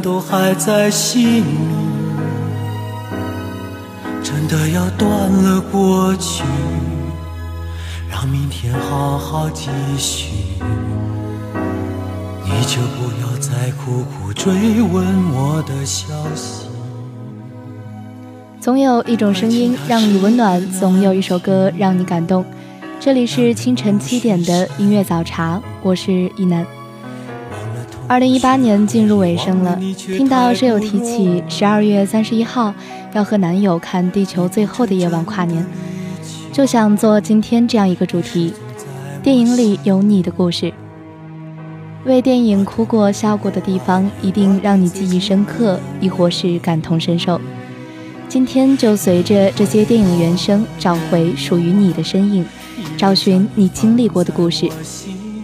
都还在心里，真的要断了过去，让明天好好继续。你就不要再苦苦追问我的消息。总有一种声音让你温暖，总有一首歌让你感动。这里是清晨七点的音乐早茶，我是一楠。二零一八年进入尾声了，听到舍友提起十二月三十一号要和男友看《地球最后的夜晚》跨年，就想做今天这样一个主题：电影里有你的故事。为电影哭过笑过的地方，一定让你记忆深刻，亦或是感同身受。今天就随着这些电影原声，找回属于你的身影，找寻你经历过的故事。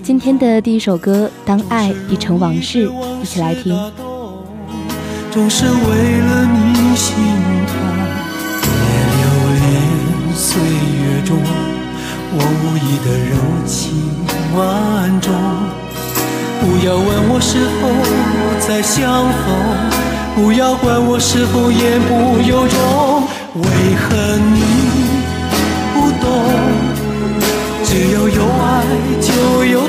今天的第一首歌《当爱已成往事》，一起来听。总是为了你心痛，别留恋岁月中我无意的柔情万种。不要问我是否再相逢，不要管我是否言不由衷，为何你不懂？只要有爱就有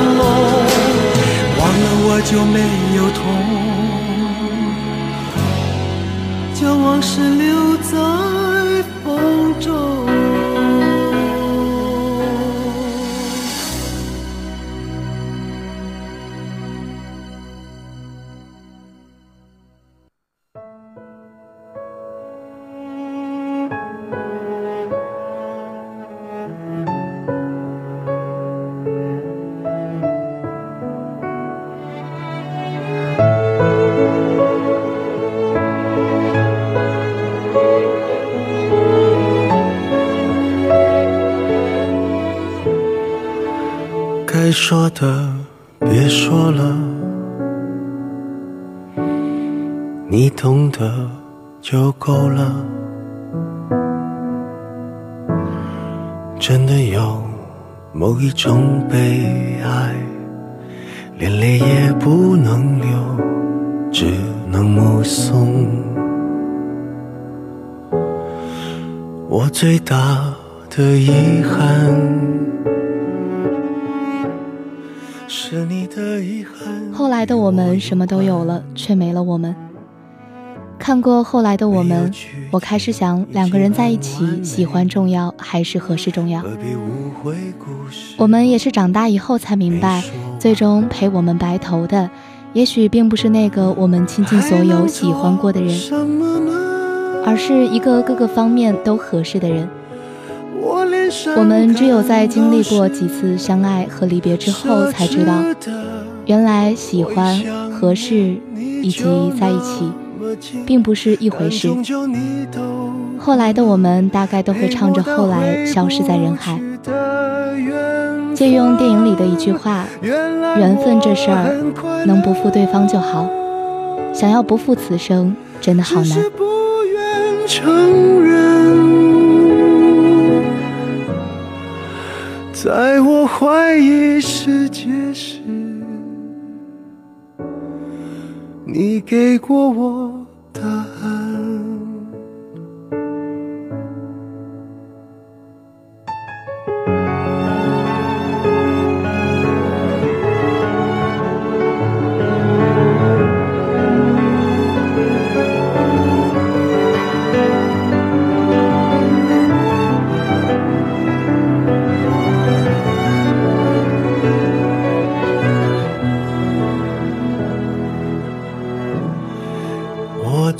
就没有痛，将往事留就够了。真的有某一种悲哀，连泪也不能流，只能目送。我最大的遗憾。是你的遗憾后来的我们什么都有了，却没了我们。看过后来的我们，我开始想，两个人在一起，喜欢重要还是合适重要？我们也是长大以后才明白，最终陪我们白头的，也许并不是那个我们倾尽所有喜欢过的人，而是一个各个方面都合适的人。我们只有在经历过几次相爱和离别之后，才知道，原来喜欢、合适以及在一起，并不是一回事。后来的我们大概都会唱着“后来”消失在人海。借用电影里的一句话：“缘分这事儿，能不负对方就好。想要不负此生，真的好难。”在我怀疑世界时，你给过我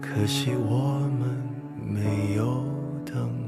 可惜我们没有等，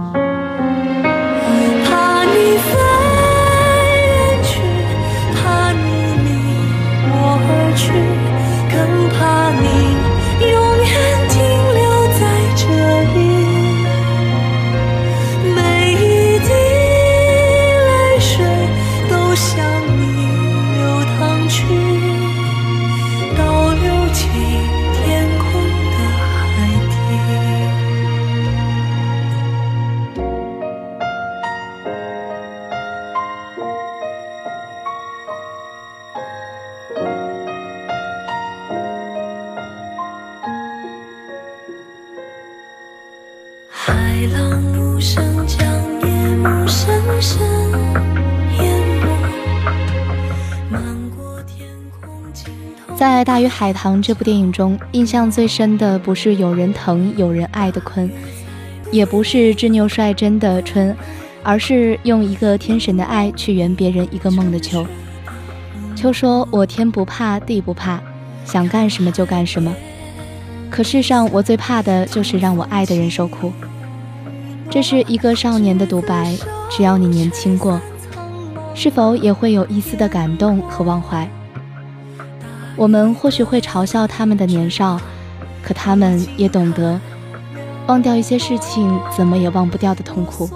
在《大鱼海棠》这部电影中，印象最深的不是有人疼有人爱的鲲，也不是执拗率真的春，而是用一个天神的爱去圆别人一个梦的秋。秋说：“我天不怕地不怕，想干什么就干什么。可世上我最怕的就是让我爱的人受苦。”这是一个少年的独白。只要你年轻过，是否也会有一丝的感动和忘怀？我们或许会嘲笑他们的年少，可他们也懂得忘掉一些事情，怎么也忘不掉的痛苦。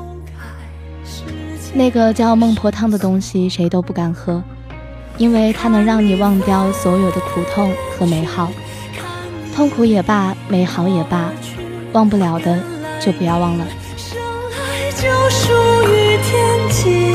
那个叫孟婆汤的东西，谁都不敢喝，因为它能让你忘掉所有的苦痛和美好。痛苦也罢，美好也罢，忘不了的就不要忘了。就属于天际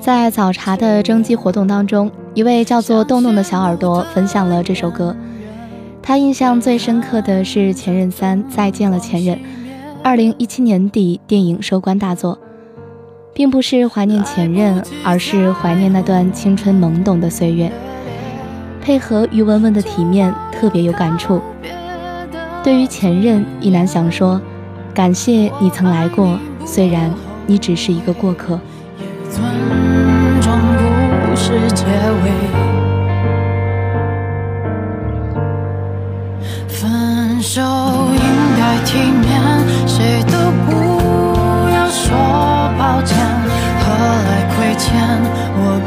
在早茶的征集活动当中，一位叫做洞洞的小耳朵分享了这首歌。他印象最深刻的是《前任三》，再见了前任。二零一七年底电影收官大作，并不是怀念前任，而是怀念那段青春懵懂的岁月。配合于文文的体面，特别有感触。对于前任，一男想说：感谢你曾来过，虽然你只是一个过客。体面，谁都不要说抱歉。何来亏欠？我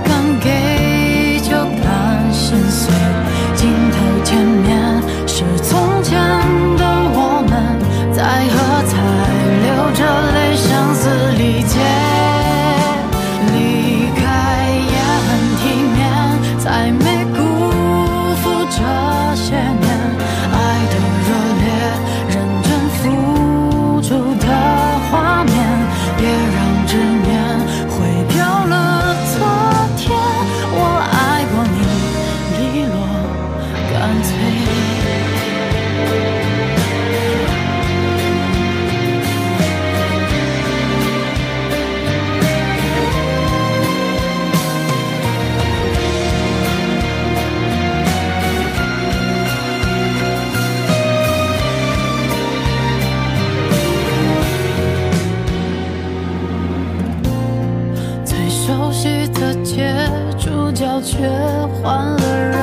笑却换了人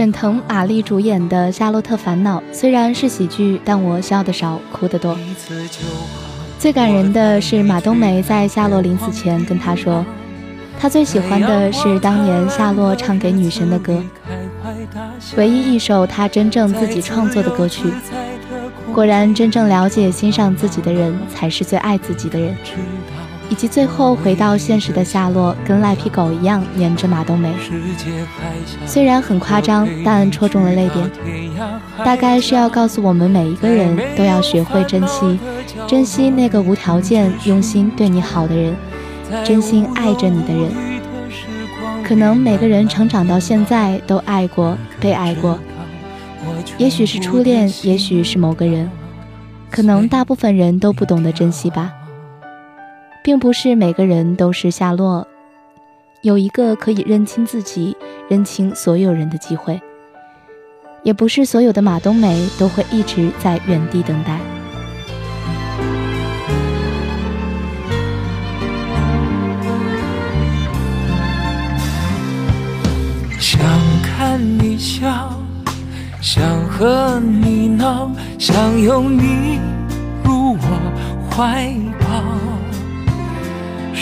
沈腾、马丽主演的《夏洛特烦恼》虽然是喜剧，但我笑得少，哭得多。最感人的是马冬梅在夏洛临死前跟他说，他最喜欢的是当年夏洛唱给女神的歌。唯一一首他真正自己创作的歌曲。果然，真正了解、欣赏自己的人，才是最爱自己的人。以及最后回到现实的夏洛，跟赖皮狗一样黏着马冬梅。虽然很夸张，但戳中了泪点。大概是要告诉我们每一个人都要学会珍惜，珍惜那个无条件、用心对你好的人，真心爱着你的人。可能每个人成长到现在都爱过、被爱过，也许是初恋，也许是某个人，可能大部分人都不懂得珍惜吧。并不是每个人都是夏洛，有一个可以认清自己、认清所有人的机会，也不是所有的马冬梅都会一直在原地等待。想看你笑，想和你闹，想拥你入我怀抱。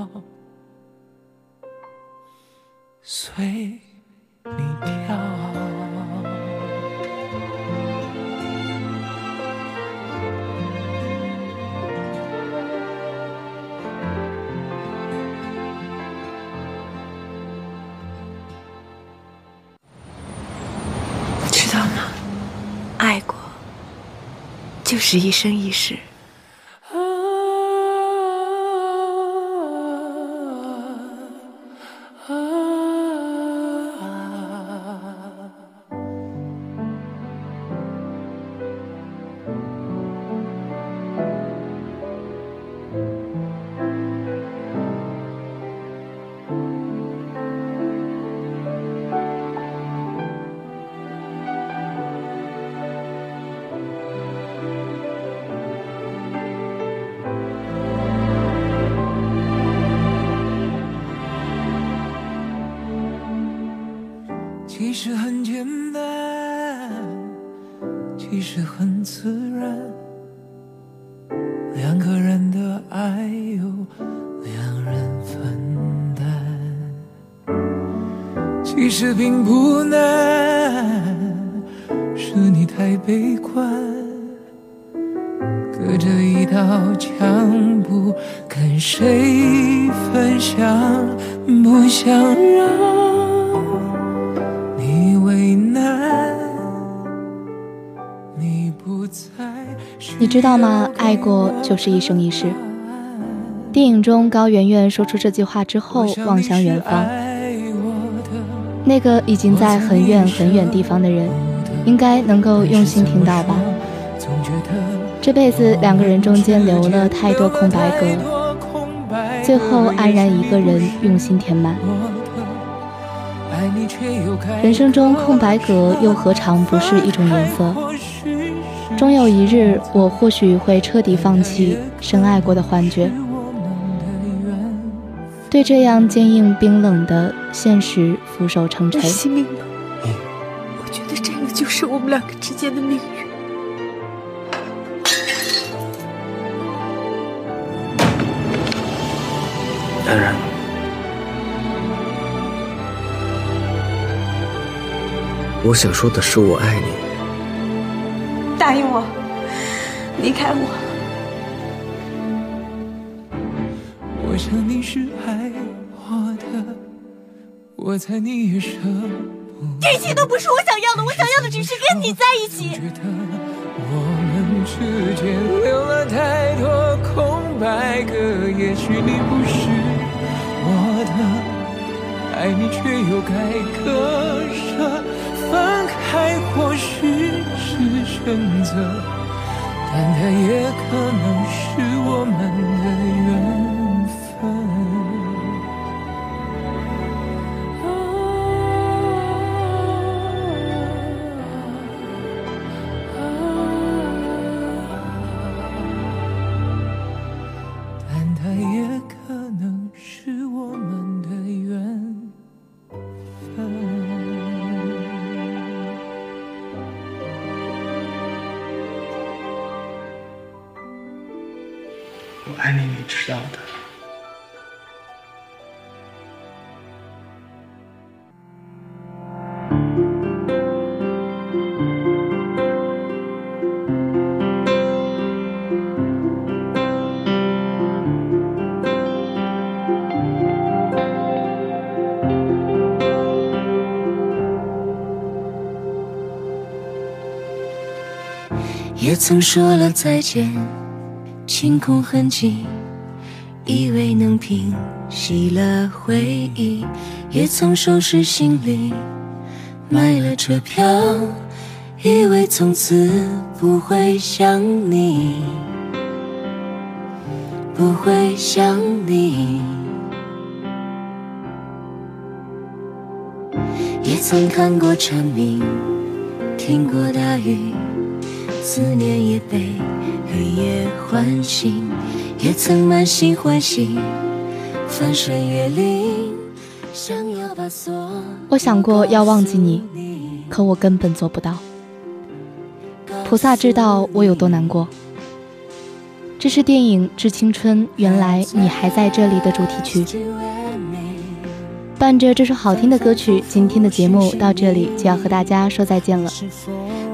随你跳。知道吗？爱过，就是一生一世。实并不难，是你太悲观，隔着一道墙不跟谁分享，不想让。你知道吗？爱过就是一生一世。电影中高圆圆说出这句话之后，望向远方，那个已经在很远很远地方的人，应该能够用心听到吧。这辈子两个人中间留了太多空白格，最后安然一个人用心填满。人生中空白格又何尝不是一种颜色？终有一日，我或许会彻底放弃深爱过的幻觉，对这样坚硬冰冷的现实俯首称臣。惜命吗？我觉得这个就是我们两个之间的命运。当然，我想说的是，我爱你。答应我，离开我。我想你是爱我猜你也舍不得。这些都不是我想要的，我想要的只是跟你在一起。觉得我们之间留了太多空白格，也许你不是。我的爱你，却又该割舍，分开或许是选择，但它也可能是我们的缘爱你，你知道的。也曾说了再见，清空痕迹，以为能平息了回忆；也曾收拾行李，买了车票，以为从此不会想你，不会想你。也曾看过蝉鸣，听过大雨。思念也被黑夜唤醒，也曾满心欢喜，翻山越岭，想要把所我想过要忘记你，可我根本做不到。菩萨知道我有多难过。这是电影《致青春》，原来你还在这里的主题曲。伴着这首好听的歌曲，今天的节目到这里就要和大家说再见了。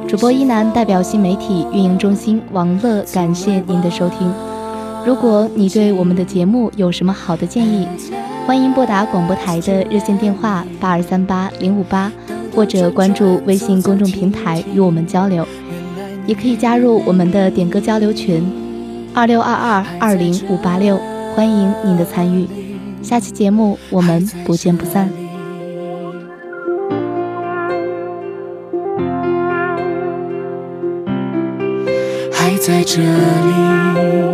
主播一楠代表新媒体运营中心王乐，感谢您的收听。如果你对我们的节目有什么好的建议，欢迎拨打广播台的热线电话八二三八零五八，或者关注微信公众平台与我们交流。也可以加入我们的点歌交流群二六二二二零五八六，欢迎您的参与。下期节目我们不见不散。在这里。